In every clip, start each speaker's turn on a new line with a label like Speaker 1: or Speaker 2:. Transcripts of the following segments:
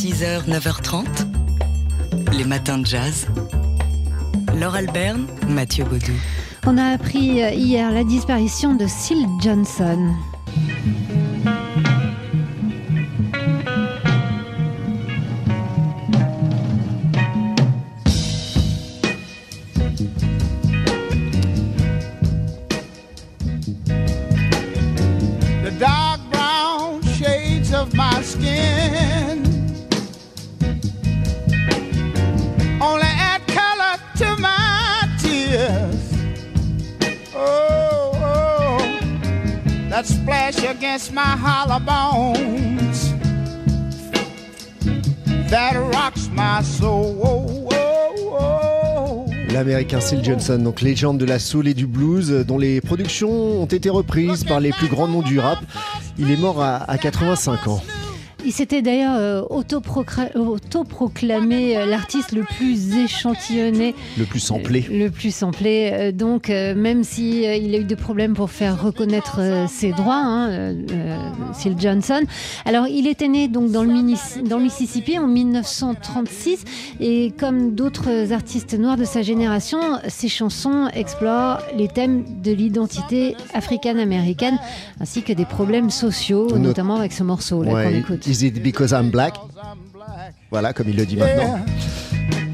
Speaker 1: 6h, 9h30, les matins de jazz. Laure Alberne, Mathieu Baudou.
Speaker 2: On a appris hier la disparition de Syl Johnson.
Speaker 3: L'américain Syl Johnson, donc légende de la soul et du blues, dont les productions ont été reprises par les plus grands noms du rap. Il est mort à 85 ans.
Speaker 2: Il s'était d'ailleurs euh, autoproclamé euh, l'artiste le plus échantillonné,
Speaker 3: Le plus samplé.
Speaker 2: euh, le plus samplé. Donc, même si euh, il a eu des problèmes pour faire reconnaître ses droits, hein, Syl Johnson. Alors, il était né donc dans le, Minis- dans le Mississippi en 1936 et comme d'autres artistes noirs de sa génération, ses chansons explorent les thèmes de l'identité africaine-américaine ainsi que des problèmes sociaux,
Speaker 3: Not-
Speaker 2: notamment avec ce morceau là qu'on écoute.
Speaker 3: Is it because I'm black? Voilà, comme il le dit maintenant.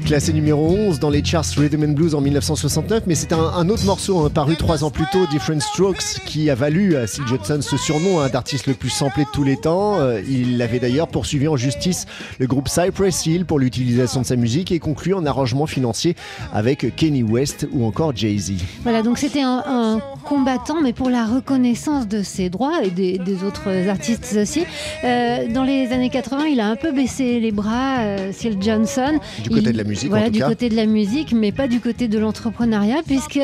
Speaker 3: Classé numéro 11 dans les charts Rhythm and Blues en 1969, mais c'est un, un autre morceau hein, paru trois ans plus tôt, Different Strokes, qui a valu à Syl Johnson ce surnom hein, d'artiste le plus samplé de tous les temps. Euh, il avait d'ailleurs poursuivi en justice le groupe Cypress Hill pour l'utilisation de sa musique et conclu en arrangement financier avec Kenny West ou encore Jay-Z.
Speaker 2: Voilà, donc c'était un, un combattant, mais pour la reconnaissance de ses droits et des, des autres artistes aussi. Euh, dans les années 80, il a un peu baissé les bras, euh, Johnson.
Speaker 3: Du côté
Speaker 2: Il-
Speaker 3: de la musique,
Speaker 2: voilà,
Speaker 3: en tout
Speaker 2: du
Speaker 3: cas.
Speaker 2: côté de la musique, mais pas du côté de l'entrepreneuriat, puisque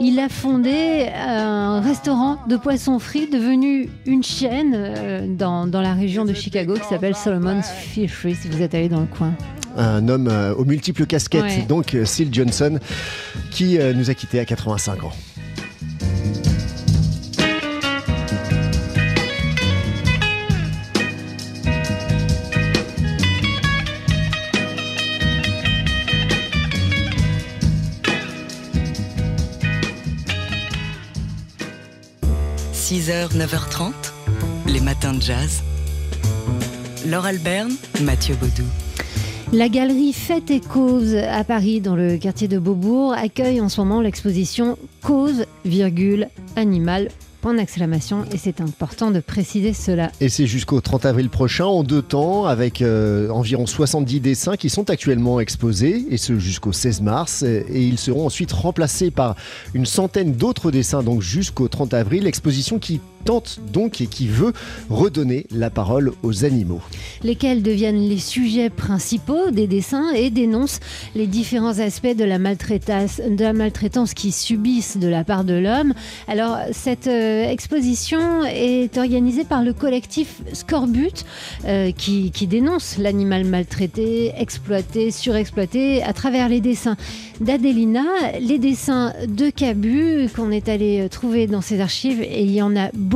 Speaker 2: il a fondé un restaurant de poissons frits devenu une chaîne euh, dans, dans la région de Chicago qui s'appelle Solomon's Fishery, si vous êtes allé dans le coin.
Speaker 3: Un homme euh, aux multiples casquettes,
Speaker 2: Ouais.
Speaker 3: donc euh, Syl Johnson, qui euh, nous a quittés à 85 ans.
Speaker 1: – 6h, 9h30, les matins de jazz. Laure Alberne, Mathieu Baudou.
Speaker 2: La galerie Fête et Cause à Paris, dans le quartier de Beaubourg, accueille en ce moment l'exposition Cause, virgule, animal, point d'exclamation. Et c'est important de préciser cela.
Speaker 3: Et c'est jusqu'au 30 avril prochain, en deux temps, avec euh, environ 70 dessins qui sont actuellement exposés, et ce jusqu'au 16 mars. Et ils seront ensuite remplacés par une centaine d'autres dessins, donc jusqu'au 30 avril. Exposition qui tente donc et qui veut redonner la parole aux animaux.
Speaker 2: lesquels deviennent les sujets principaux des dessins et dénoncent les différents aspects de la maltraitance, de qu'ils subissent de la part de l'homme. Alors, cette euh, exposition est organisée par le collectif Scorbut, euh, qui, dénonce l'animal maltraité, exploité, surexploité à travers les dessins d'Adelina, les dessins de Cabu qu'on est allé trouver dans ses archives, et il y en a beaucoup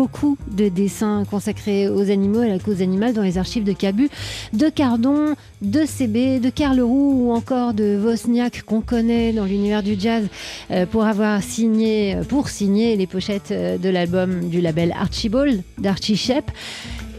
Speaker 2: de dessins consacrés aux animaux et à la cause animale dans les archives de Cabu, de Cardon, de CB, de Carleroux ou encore de Wozniak qu'on connaît dans l'univers du jazz euh, pour avoir signé, pour signer les pochettes euh, de l'album du label Archibald d'Archie Shep.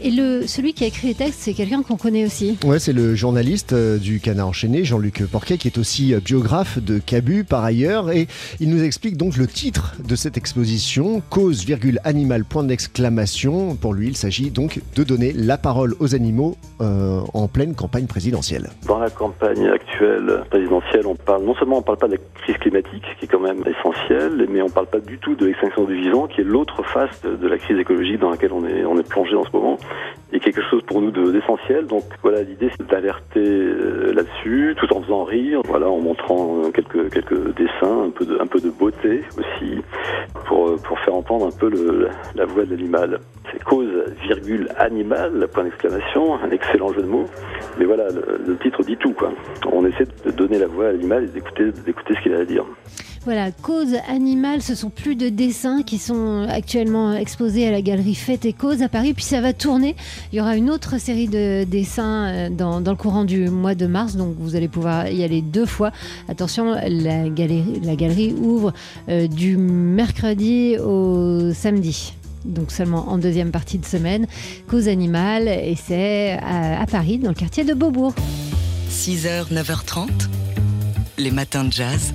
Speaker 2: Et le, celui qui a écrit les textes, c'est quelqu'un qu'on connaît aussi.
Speaker 3: Ouais, c'est le journaliste euh, du Canard enchaîné, Jean-Luc Porquet, qui est aussi euh, biographe de Cabu par ailleurs. Et il nous explique donc le titre de cette exposition, Cause, virgule, animal, point d'exclamation. Pour lui, il s'agit donc de donner la parole aux animaux euh, en pleine campagne présidentielle.
Speaker 4: Dans la campagne actuelle présidentielle, on parle non seulement on parle pas de la crise climatique, qui est quand même essentielle, mais on parle pas du tout de l'extinction du vivant, qui est l'autre face de, de la crise écologique dans laquelle on est, on est plongé en ce moment, et quelque chose pour nous de- d'essentiel. Donc voilà, l'idée c'est d'alerter euh, là-dessus, tout en faisant rire, voilà, en montrant euh, quelques quelques dessins, un peu de un peu de beauté aussi, pour euh, pour faire entendre un peu la voix de l'animal. C'est cause virgule animal, point d'exclamation, un excellent jeu de mots. Mais voilà, le, titre dit tout, quoi. On essaie de donner la voix à l'animal et d'écouter ce qu'il a à dire.
Speaker 2: Voilà, cause animale, ce sont plus de dessins qui sont actuellement exposés à la galerie Fête et Cause à Paris. Puis ça va tourner. Il y aura une autre série de dessins euh, dans, le courant du mois de mars, donc vous allez pouvoir y aller deux fois. Attention, la galerie, ouvre euh, du mercredi au samedi donc seulement en deuxième partie de semaine, Cause Animale, et c'est à, à Paris, dans le quartier de Beaubourg.
Speaker 1: 6h, 9h30, les matins de jazz.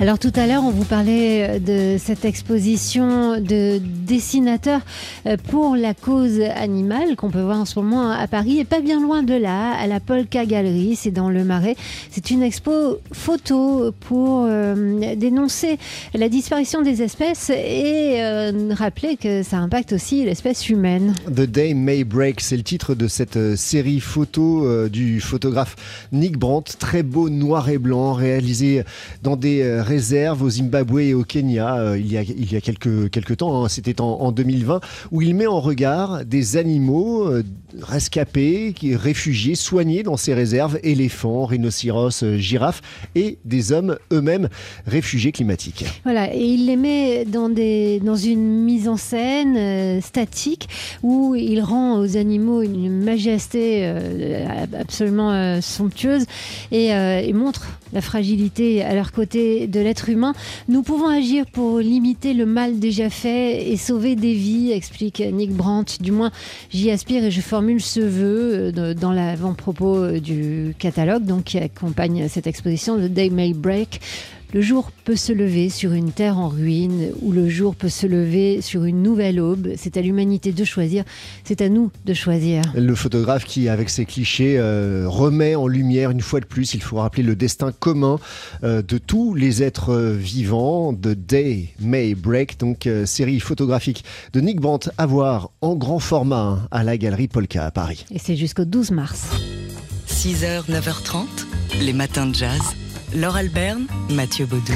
Speaker 2: Alors tout à l'heure, on vous parlait de cette exposition de dessinateurs euh, pour la cause animale qu'on peut voir en ce moment à Paris et pas bien loin de là, à la Polka Gallery, c'est dans le Marais. C'est une expo photo pour euh, dénoncer la disparition des espèces et euh, rappeler que ça impacte aussi l'espèce humaine.
Speaker 3: The Day May Break, c'est le titre de cette euh, série photo euh, du photographe Nick Brandt, très beau noir et blanc, réalisé dans des réserves au Zimbabwe et au Kenya euh, il, y a, il y a quelques, quelques temps, hein, c'était en, en 2020, où il met en regard des animaux euh, rescapés, réfugiés, soignés dans ces réserves, éléphants, rhinocéros, euh, girafes, et des hommes eux-mêmes réfugiés climatiques.
Speaker 2: Voilà, et il les met dans, des, dans une mise en scène statique où il rend aux animaux une majesté absolument somptueuse et montre la fragilité à leur côté de l'être humain. Nous pouvons agir pour limiter le mal déjà fait et sauver des vies, explique Nick Brandt. Du moins, j'y aspire et je formule ce vœu euh, dans l'avant-propos euh, du catalogue donc, qui accompagne cette exposition, The Day May Break. Le jour peut se lever sur une terre en ruine ou le jour peut se lever sur une nouvelle aube. C'est à l'humanité de choisir, c'est à nous de choisir.
Speaker 3: Le photographe qui, avec ses clichés, euh, remet en lumière une fois de plus, il faut rappeler le destin commun euh, de tous les êtres euh, vivants. The Day May Break, donc euh, série photographique de Nick Brandt à voir en grand format à la galerie Polka à Paris.
Speaker 2: Et c'est jusqu'au 12 mars.
Speaker 1: 6h, 9h30, les matins de jazz. Laure Alberne, Mathieu Baudou.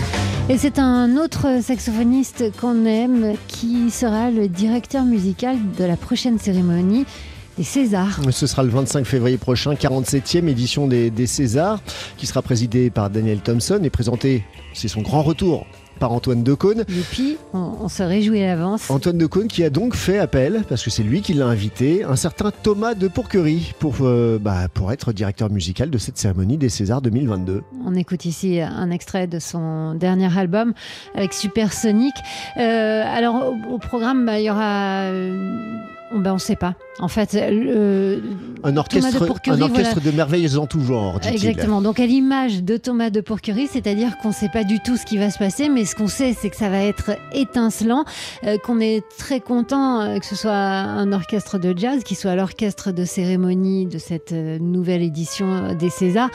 Speaker 2: Et c'est un autre saxophoniste qu'on aime qui sera le directeur musical de la prochaine cérémonie des Césars.
Speaker 3: Ce sera le 25 février prochain, 47e édition des, des Césars, qui sera présidée par Daniel Thompson et présentée, c'est son grand retour, par Antoine Decaune.
Speaker 2: Youpi, on, on se réjouit à l'avance.
Speaker 3: Antoine Decaune qui a donc fait appel, parce que c'est lui qui l'a invité, un certain Thomas de Pourquerie pour, euh, bah, pour être directeur musical de cette cérémonie des Césars 2022.
Speaker 2: On écoute ici un extrait de son dernier album avec Supersonic. Euh, alors au, au programme, bah, il y aura, euh, ben, on sait pas. En fait, le-
Speaker 3: Un orchestre,
Speaker 2: de Pourquerie,
Speaker 3: un orchestre de merveilles en tout genre.
Speaker 2: Exactement. Donc à l'image de Thomas de Pourquerie, c'est-à-dire qu'on ne sait pas du tout ce qui va se passer, mais ce qu'on sait, c'est que ça va être étincelant, euh, qu'on est très content euh, que ce soit un orchestre de jazz, qui soit l'orchestre de cérémonie de cette euh, nouvelle édition euh, des Césars.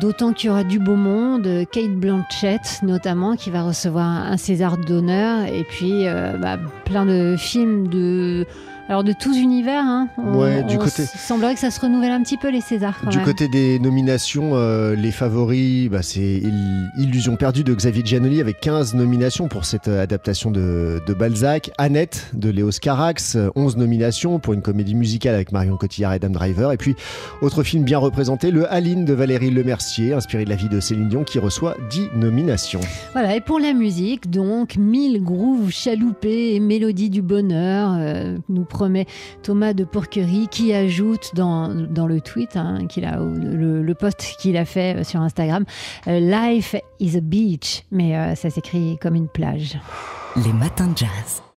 Speaker 2: D'autant qu'il y aura du beau monde, euh, Kate Blanchett notamment, qui va recevoir un César d'honneur, et puis euh, bah, plein de films de, alors de tous univers. Hein. On-
Speaker 3: Ouais, du
Speaker 2: on
Speaker 3: côté-
Speaker 2: s- semblerait que ça se renouvelle un petit peu les Césars. Quand
Speaker 3: Du
Speaker 2: même.
Speaker 3: côté des nominations, euh, les favoris, bah, c'est Il- Illusion perdue de Xavier Giannoli avec 15 nominations pour cette euh, adaptation de, de Balzac. Annette de Léos Carax, euh, 11 nominations pour une comédie musicale avec Marion Cotillard et Adam Driver. Et puis, autre film bien représenté, Le Aline de Valérie Lemercier, inspiré de la vie de Céline Dion, qui reçoit 10 nominations.
Speaker 2: Voilà, et pour la musique, donc, mille grooves chaloupés et mélodies du bonheur, euh, nous promet Thomas de Pourquerie, qui ajoute dans, le tweet, hein, le, le post qu'il a fait sur Instagram, euh, Life is a beach, mais euh, ça s'écrit comme une plage.
Speaker 1: Les matins de jazz.